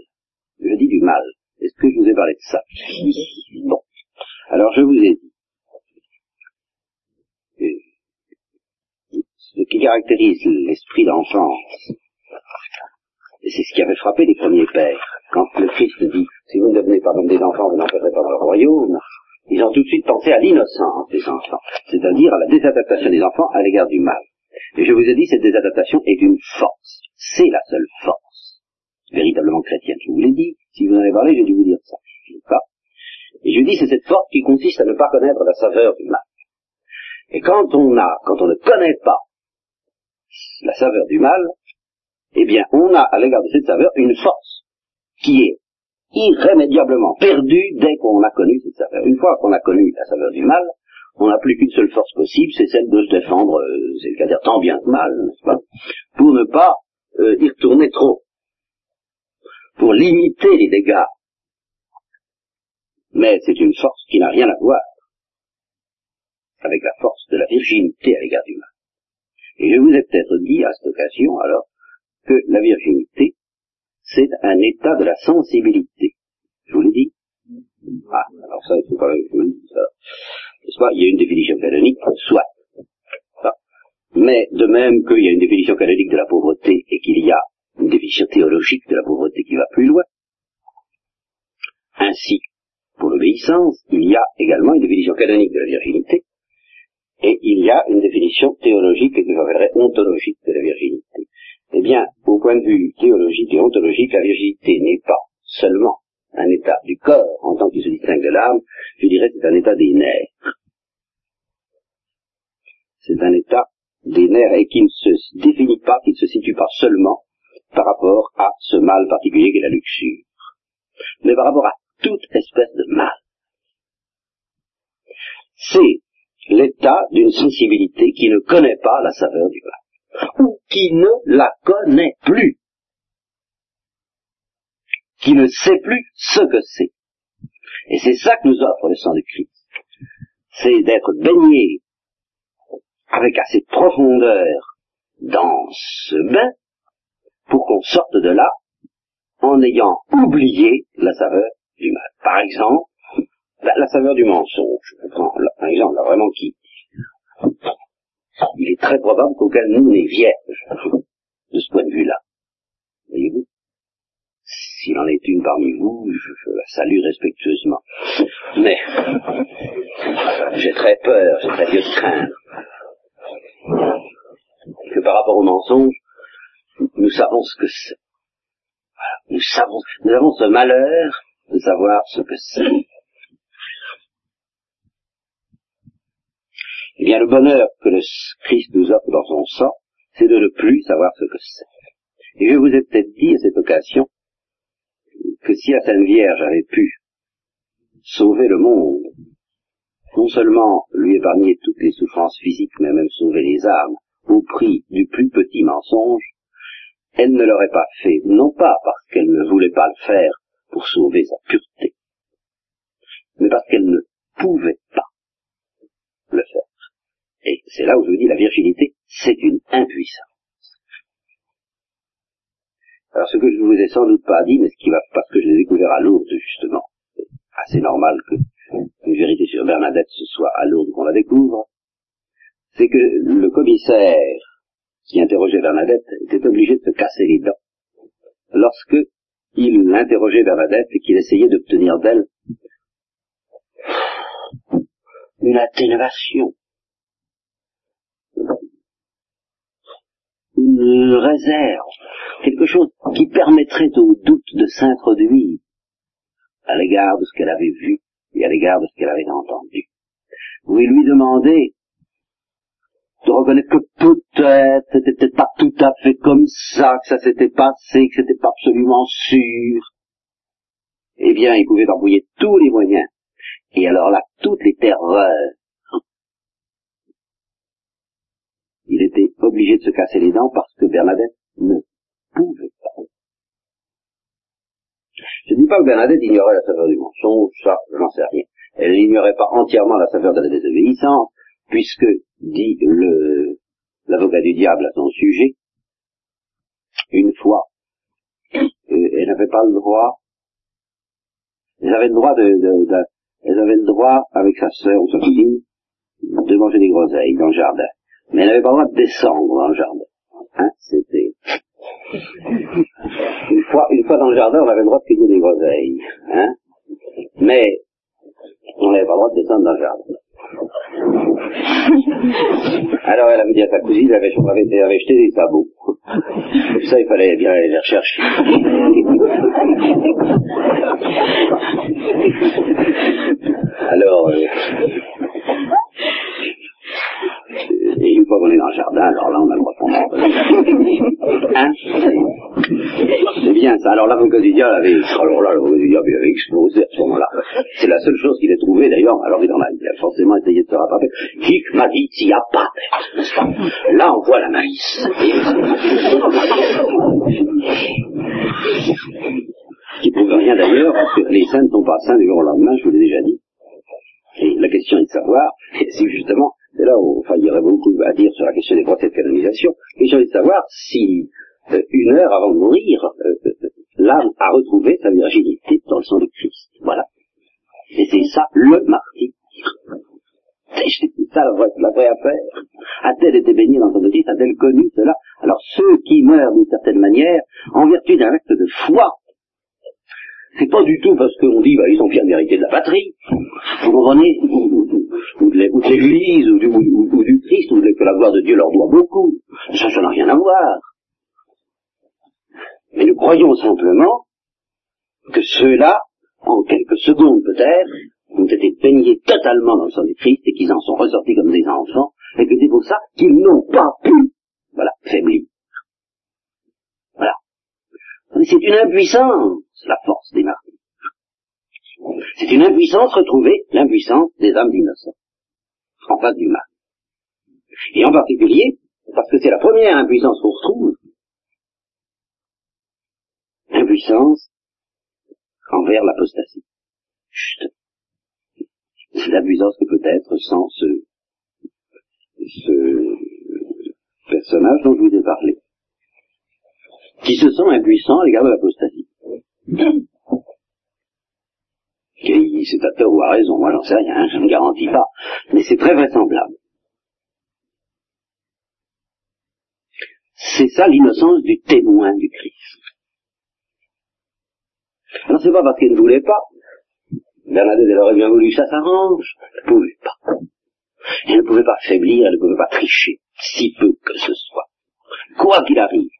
Je dis du mal. Est-ce que je vous ai parlé de ça? Bon. Alors je vous ai dit. Ce qui caractérise l'esprit d'enfance, c'est ce qui avait frappé les premiers pères, quand le Christ dit, si vous ne devenez pas comme des enfants, vous n'entrerez pas dans le royaume, ils ont tout de suite pensé à l'innocence des enfants, c'est-à-dire à la désadaptation des enfants à l'égard du mal. Et je vous ai dit, cette désadaptation est une force. C'est la seule force véritablement chrétienne. Je vous l'ai dit. Si vous en avez parlé, j'ai dû vous dire ça. Je ne pas. Et je dis, c'est cette force qui consiste à ne pas connaître la saveur du mal. Et quand on a, quand on ne connaît pas la saveur du mal, eh bien, on a à l'égard de cette saveur une force qui est irrémédiablement perdue dès qu'on a connu cette saveur. Une fois qu'on a connu la saveur du mal, on n'a plus qu'une seule force possible, c'est celle de se défendre, euh, c'est le cas tant bien que mal, n'est-ce pas, pour ne pas euh, y retourner trop, pour limiter les dégâts. Mais c'est une force qui n'a rien à voir avec la force de la virginité à l'égard du mal. Et je vous ai peut-être dit à cette occasion, alors, que la virginité, c'est un état de la sensibilité. Je vous l'ai dit Ah, alors ça, il faut que je dise. N'est-ce pas? Il y a une définition canonique, soit. Mais de même qu'il y a une définition canonique de la pauvreté et qu'il y a une définition théologique de la pauvreté qui va plus loin, ainsi, pour l'obéissance, il y a également une définition canonique de la virginité, et il y a une définition théologique que j'appellerais ontologique de la virginité. Eh bien, au point de vue théologique et ontologique, la virginité n'est pas seulement un état du corps en tant qu'il se distingue de l'âme, je dirais c'est un état des nerfs. C'est un état des nerfs et qui ne se définit pas, qui ne se situe pas seulement par rapport à ce mal particulier qu'est la luxure, mais par rapport à toute espèce de mal. C'est l'état d'une sensibilité qui ne connaît pas la saveur du mal, ou qui ne la connaît plus, qui ne sait plus ce que c'est. Et c'est ça que nous offre le sang de Christ. C'est d'être baigné avec assez de profondeur dans ce bain pour qu'on sorte de là en ayant oublié la saveur du mal. Par exemple, la, saveur du mensonge. Je prends un exemple là, vraiment qui... Il est très probable qu'aucun de nous n'est vierge de ce point de vue-là. Voyez-vous? S'il en est une parmi vous, je, la salue respectueusement. Mais j'ai très peur, j'ai très lieu de craindre que par rapport au mensonge, nous savons ce que c'est. Nous savons, nous avons ce malheur de savoir ce que c'est. Eh le bonheur que le Christ nous offre dans son sang, c'est de ne plus savoir ce que c'est. Et je vous ai peut-être dit à cette occasion que si la Sainte Vierge avait pu sauver le monde, non seulement lui épargner toutes les souffrances physiques, mais même sauver les âmes au prix du plus petit mensonge, elle ne l'aurait pas fait, non pas parce qu'elle ne voulait pas le faire pour sauver sa pureté, mais parce qu'elle ne pouvait pas le faire. Et c'est là où je vous dis la virginité, c'est une impuissance. Alors ce que je ne vous ai sans doute pas dit, mais ce qui va, parce que je l'ai découvert à Lourdes justement, c'est assez normal que une vérité sur Bernadette ce soit à Lourdes qu'on la découvre, c'est que le commissaire qui interrogeait Bernadette était obligé de se casser les dents lorsque il interrogeait Bernadette et qu'il essayait d'obtenir d'elle une atténuation, une réserve, quelque chose qui permettrait au doute de s'introduire à l'égard de ce qu'elle avait vu et à l'égard de ce qu'elle avait entendu. Vous lui demandez de reconnaître que peut-être c'était peut-être pas tout à fait comme ça que ça s'était passé, que c'était pas absolument sûr. Eh bien, il pouvait embrouiller tous les moyens. Et alors là, toutes les terreurs. Il était obligé de se casser les dents parce que Bernadette ne pouvait pas. Je ne dis pas que Bernadette ignorait la saveur du mensonge, ça, j'en sais rien. Elle n'ignorait pas entièrement la saveur de la désobéissance, puisque, dit le, l'avocat du diable à son sujet, une fois, euh, elle n'avait pas le droit, elle avait le droit elle avait le droit, avec sa sœur ou sa fille, de manger des groseilles dans le jardin. Mais elle n'avait pas le droit de descendre dans le jardin. Hein, c'était... Une fois, une fois dans le jardin, on avait le droit de cueillir des groseilles. Hein, mais on n'avait pas le droit de descendre dans le jardin. Alors elle avait dit à sa cousine, elle avait, avait jeté des sabots. Ça, il fallait bien aller les rechercher. Alors, euh, et une fois qu'on est dans le jardin, alors là, on a le droit de prendre Hein? C'est bien ça. Alors l'avocat du diable avait, alors là, diable avait explosé à ce moment-là. C'est la seule chose qu'il ait trouvée d'ailleurs. Alors il en a, forcément essayé de se rattraper. Hic m'a dit, s'il n'y a pas? Là, on voit la malice. Qui prouve rien d'ailleurs, parce que les saints ne sont pas saints du jour au lendemain, je vous l'ai déjà dit. Et la question est de savoir si justement, c'est là où enfin, il y aurait beaucoup à dire sur la question des procès de canonisation, la question est de savoir si euh, une heure avant de mourir, euh, l'âme a retrouvé sa virginité dans le sang de Christ. Voilà. Et c'est ça le martyr. C'est ça la vraie, affaire. A-t-elle été baignée dans de Christ A-t-elle connu cela Alors ceux qui meurent d'une certaine manière, en vertu d'un acte de foi, c'est pas du tout parce qu'on dit, bah, ils ont bien mérité de la patrie. Vous comprenez? Ou, de l'Église, ou, du, Christ, ou que la gloire de Dieu leur doit beaucoup. Ça, ça n'a rien à voir. Mais nous croyons simplement que ceux-là, en quelques secondes peut-être, ont été baignés totalement dans le sang du Christ et qu'ils en sont ressortis comme des enfants, et que c'est pour ça qu'ils n'ont pas pu, voilà, faiblir. C'est une impuissance, la force des martyrs. C'est une impuissance retrouvée, l'impuissance des âmes innocents, en face du mal. Et en particulier, parce que c'est la première impuissance qu'on retrouve, impuissance envers l'apostasie. C'est l'impuissance que peut-être sans ce, ce personnage dont je vous ai parlé qui se sent impuissant à l'égard de l'apostasie. C'est à tort ou à raison, moi j'en sais rien, je ne garantis pas, mais c'est très vraisemblable. C'est ça l'innocence du témoin du Christ. Alors c'est pas parce qu'elle ne voulait pas. Bernadette, elle aurait bien voulu ça s'arrange. Elle ne pouvait pas. Elle ne pouvait pas faiblir, elle ne pouvait pas tricher, si peu que ce soit. Quoi qu'il arrive,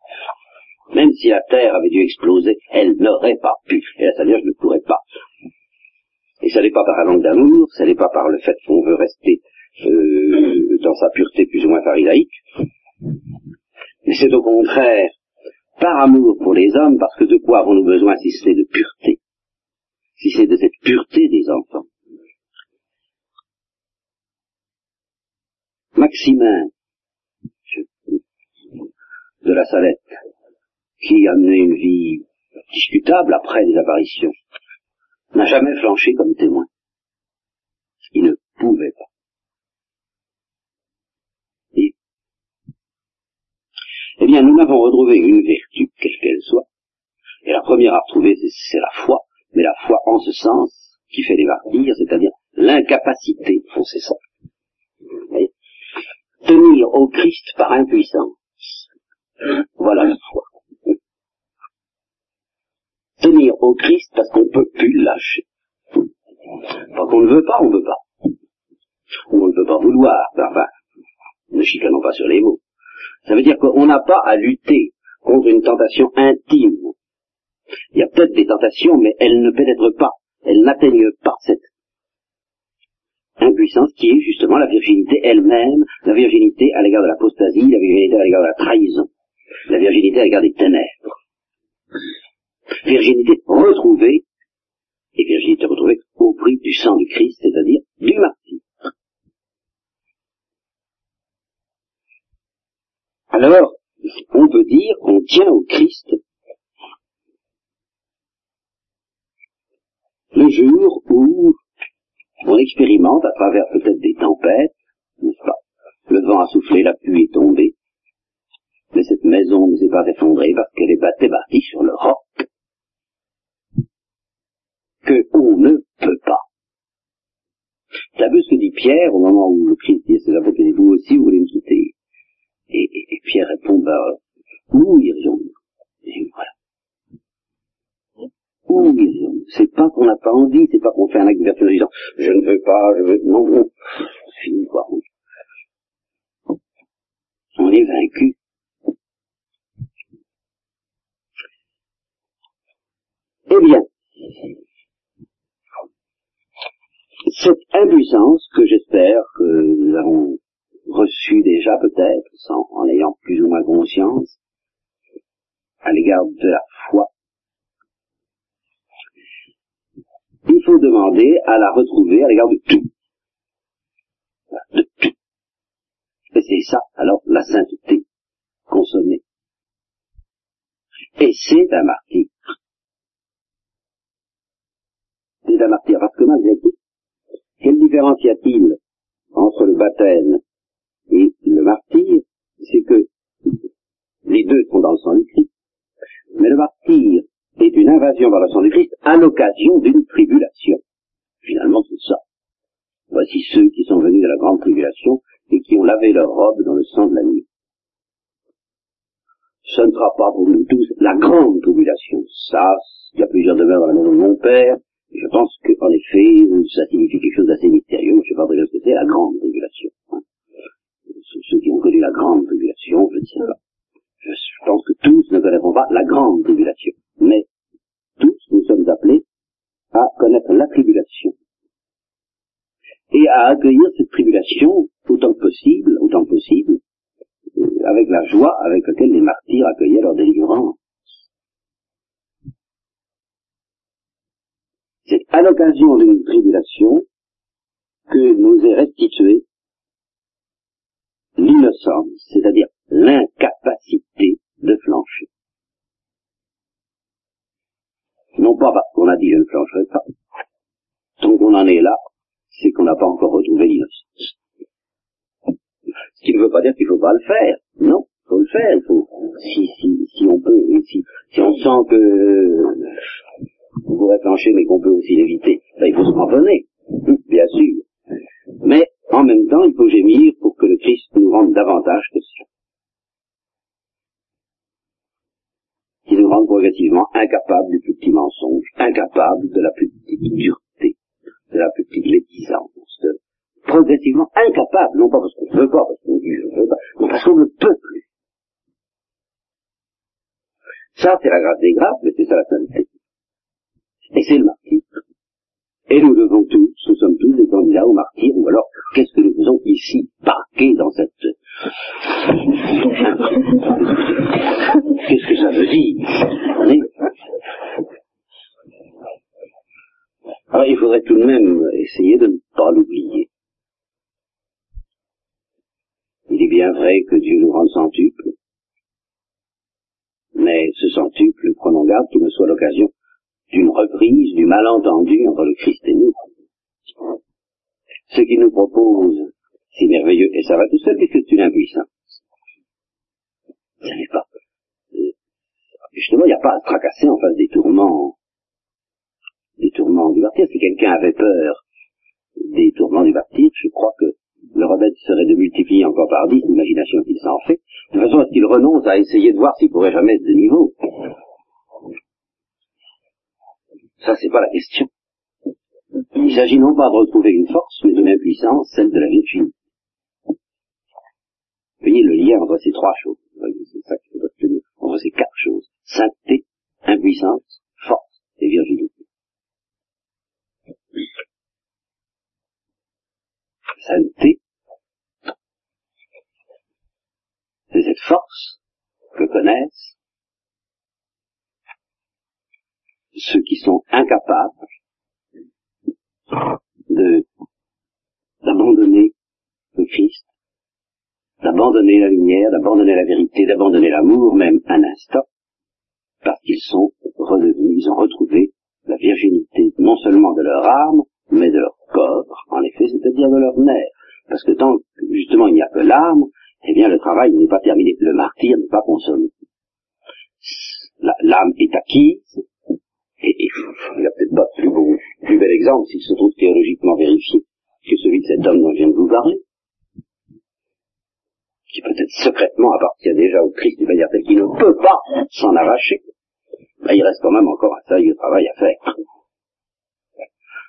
même si la terre avait dû exploser, elle n'aurait pas pu. Et la Seigneur ne pourrait pas. Et ça n'est pas par un manque d'amour, ça n'est pas par le fait qu'on veut rester euh, dans sa pureté plus ou moins pharisaïque, Mais c'est au contraire par amour pour les hommes, parce que de quoi avons-nous besoin si ce n'est de pureté? Si c'est de cette pureté des enfants. Maximin de la Salette, qui a mené une vie discutable après les apparitions, n'a jamais flanché comme témoin. Il ne pouvait pas. eh bien, nous n'avons retrouvé une vertu, quelle qu'elle soit. Et la première à retrouver, c'est la foi, mais la foi en ce sens qui fait les martyrs, c'est-à-dire l'incapacité, c'est ça. Tenir au Christ par impuissance. Voilà la foi. Tenir au Christ parce qu'on ne peut plus lâcher. Pas qu'on ne veut pas, on ne veut pas. Ou on ne peut pas vouloir, enfin, ne chicanons pas sur les mots. Ça veut dire qu'on n'a pas à lutter contre une tentation intime. Il y a peut-être des tentations, mais elles ne pénètrent pas, elles n'atteignent pas cette impuissance qui est justement la virginité elle-même, la virginité à l'égard de l'apostasie, la virginité à l'égard de la trahison, la virginité à l'égard des ténèbres. Virginité retrouvée, et virginité retrouvée au prix du sang du Christ, c'est-à-dire du martyr. Alors, on peut dire qu'on tient au Christ le jour où on expérimente à travers peut-être des tempêtes, n'est-ce pas Le vent a soufflé, la pluie est tombée, mais cette maison ne s'est pas effondrée parce qu'elle est bâtie sur le roc que on ne peut pas. C'est un peu ce que dit Pierre au moment où le Christ dit à ses apôtres, vous aussi vous voulez me quitter? Et, et, Pierre répond, bah, où irions-nous? Et voilà. Où irions-nous? C'est pas qu'on n'a pas envie, c'est pas qu'on fait un acte de vertu en disant, je ne veux pas, je veux, non, non, c'est fini, quoi. On est vaincu. Eh bien, cette impuissance que j'espère que nous avons reçu déjà peut-être, sans, en ayant plus ou moins conscience, à l'égard de la foi. Il faut demander à la retrouver à l'égard de tout. De tout. Et c'est ça, alors, la sainteté consommée. Et c'est un martyr. C'est un martyr, parce que malgré tout, quelle différence y a-t-il entre le baptême et le martyr, c'est que les deux sont dans le sang du Christ. Mais le martyr est une invasion par le sang du Christ à l'occasion d'une tribulation. Finalement, c'est ça. Voici ceux qui sont venus de la grande tribulation et qui ont lavé leur robe dans le sang de la nuit. Ce ne sera pas pour nous tous la grande tribulation. Ça, il y a plusieurs demeures dans la maison de mon père. Je pense qu'en effet, ça signifie quelque chose d'assez mystérieux. Je ne sais pas très ce que c'est, la grande tribulation ceux qui ont connu la grande tribulation, je ne sais pas. Je, pense que tous ne connaîtront pas la grande tribulation. Mais tous, nous sommes appelés à connaître la tribulation. Et à accueillir cette tribulation autant que possible, autant que possible, euh, avec la joie avec laquelle les martyrs accueillaient leur délivrance. C'est à l'occasion d'une tribulation que nous est restitué l'innocence, c'est-à-dire l'incapacité de flancher. Non pas parce qu'on a dit je ne flancherai pas. Tant qu'on en est là, c'est qu'on n'a pas encore retrouvé l'innocence. Ce qui ne veut pas dire qu'il ne faut pas le faire. Non, il faut le faire. Faut, si, si, si on peut, si, si on sent que pourrait flancher mais qu'on peut aussi l'éviter, ben, il faut se cramponner, bien sûr. Mais en même temps, il faut gémir pour que le Christ nous rende davantage que cela. Qui nous rende progressivement incapables du plus petit mensonge, incapables de la plus petite dureté, de la plus petite létisance, progressivement incapables, non pas parce qu'on ne veut pas, parce qu'on dit je veux pas, mais parce qu'on ne peut plus. Ça, c'est la grâce des grâces, mais c'est ça la sainteté. Et c'est le martyr. Et nous devons tous, nous sommes tous des candidats au martyr, ou alors qu'est-ce que nous faisons ici, parqués dans cette Alors il faudrait tout de même essayer de ne pas l'oublier. Il est bien vrai que Dieu nous rend centuple, mais ce centuple, prenons garde qu'il ne soit l'occasion d'une reprise du malentendu entre le Christ et nous. Ce qu'il nous propose, c'est merveilleux, et ça va tout seul puisque c'est une impuissance. Ce n'est pas. Euh, justement, il n'y a pas à se tracasser en face des tourments, des tourments du martyr. Si quelqu'un avait peur des tourments du martyr, je crois que le remède serait de multiplier encore par dix l'imagination qu'il s'en fait, de façon à ce qu'il renonce à essayer de voir s'il pourrait jamais être de niveau. Ça, c'est pas la question. Il s'agit non pas de retrouver une force, mais de l'impuissance, celle de la Virginie. Vous voyez le lien entre ces trois choses. C'est ça qu'il faut obtenir. Entre ces quatre choses. Sainteté, impuissance, force et virginité. Sainteté, c'est cette force que connaissent ceux qui sont incapables de d'abandonner le Christ, d'abandonner la lumière, d'abandonner la vérité, d'abandonner l'amour même un instant, parce qu'ils sont redevenus, ils ont retrouvé la virginité non seulement de leur âme, mais de leur corps, en effet, c'est-à-dire de leur nerf. Parce que tant que justement il n'y a que l'âme, eh bien le travail n'est pas terminé, le martyr n'est pas consommé. L'âme est acquise, il n'y a peut-être pas plus beau, plus bel exemple s'il se trouve théologiquement vérifié que celui de cet homme dont je viens de vous parler, qui peut-être secrètement appartient déjà au Christ d'une manière telle qu'il ne peut pas s'en arracher, ben, il reste quand même encore un sérieux travail à faire.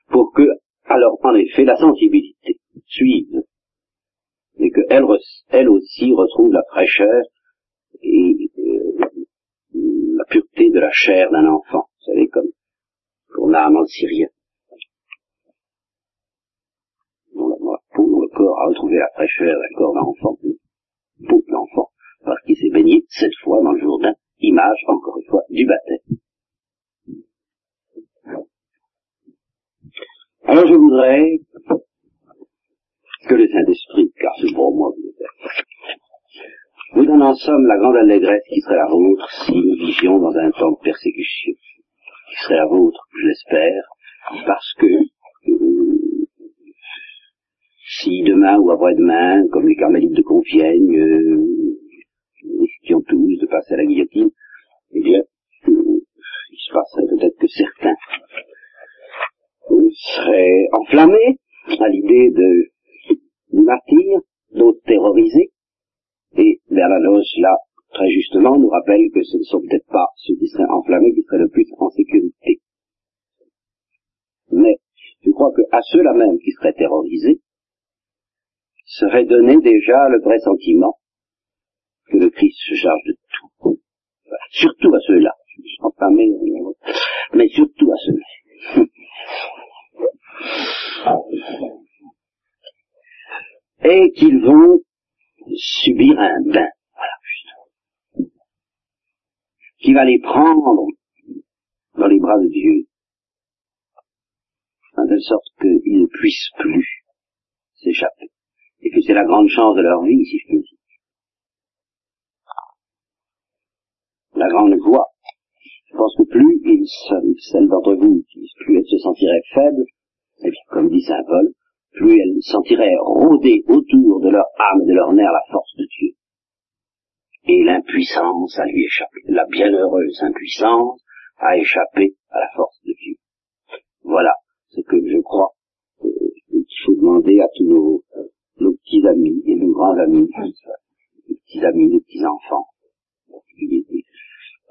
Pour que, alors en effet, la sensibilité suive, et qu'elle elle aussi retrouve la fraîcheur et euh, la pureté de la chair d'un enfant vous savez, comme l'âme en syrien. Dont dont le corps a retrouvé la fraîcheur d'un corps d'enfant, peau d'enfant, parce qu'il s'est baigné cette fois dans le Jourdain, image, encore une fois, du baptême. Alors je voudrais que le Saint-Esprit, car c'est pour moi que vous donne en somme la grande allégresse qui serait la vôtre si nous vivions dans un temps de persécution qui serait la vôtre, je l'espère, parce que euh, si demain ou après-demain, comme les carmélites de Compiègne, euh, qui ont tous de passer à la guillotine, eh bien, euh, il se passerait peut-être que certains seraient enflammés à l'idée de du martyr, d'autres terrorisés, et Bernanos, là, très justement, nous rappelle que ce ne sont peut-être pas ceux qui seraient enflammés qui seraient le plus en sécurité. Mais je crois que à ceux-là même qui seraient terrorisés, serait donné déjà le pressentiment que le Christ se charge de tout. Surtout à ceux-là. Enflammés, mais surtout à ceux-là. Et qu'ils vont subir un bain qui va les prendre dans les bras de Dieu, en telle sorte qu'ils ne puissent plus s'échapper, et que c'est la grande chance de leur vie, si je peux dire. La grande joie. Je pense que plus ils, celles d'entre vous, plus elles se sentiraient faibles, et bien, comme dit Saint Paul, plus elles sentiraient rôder autour de leur âme et de leur nerf la force de Dieu et l'impuissance à lui échapper. La bienheureuse impuissance a échappé à la force de Dieu. Voilà ce que je crois euh, qu'il faut demander à tous nos, nos petits amis et nos grands amis, les petits amis, les petits enfants.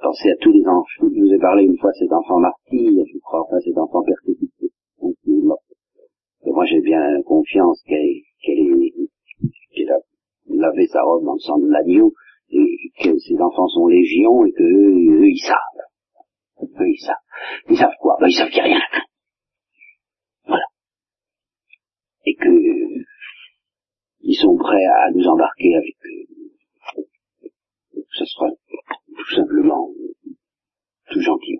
Pensez à tous les enfants. Je vous ai parlé une fois de cet enfant martyr, je crois, enfin cet enfant persécuté. Et moi j'ai bien confiance qu'elle qu a lavé sa robe dans le sang de l'agneau et que ces enfants sont légion et que eux, eux, ils savent. Eux, ils savent. Ils savent quoi? Ben, Ils savent qu'il n'y a rien. Voilà. Et que ils sont prêts à nous embarquer avec eux. Ce sera tout simplement tout gentil.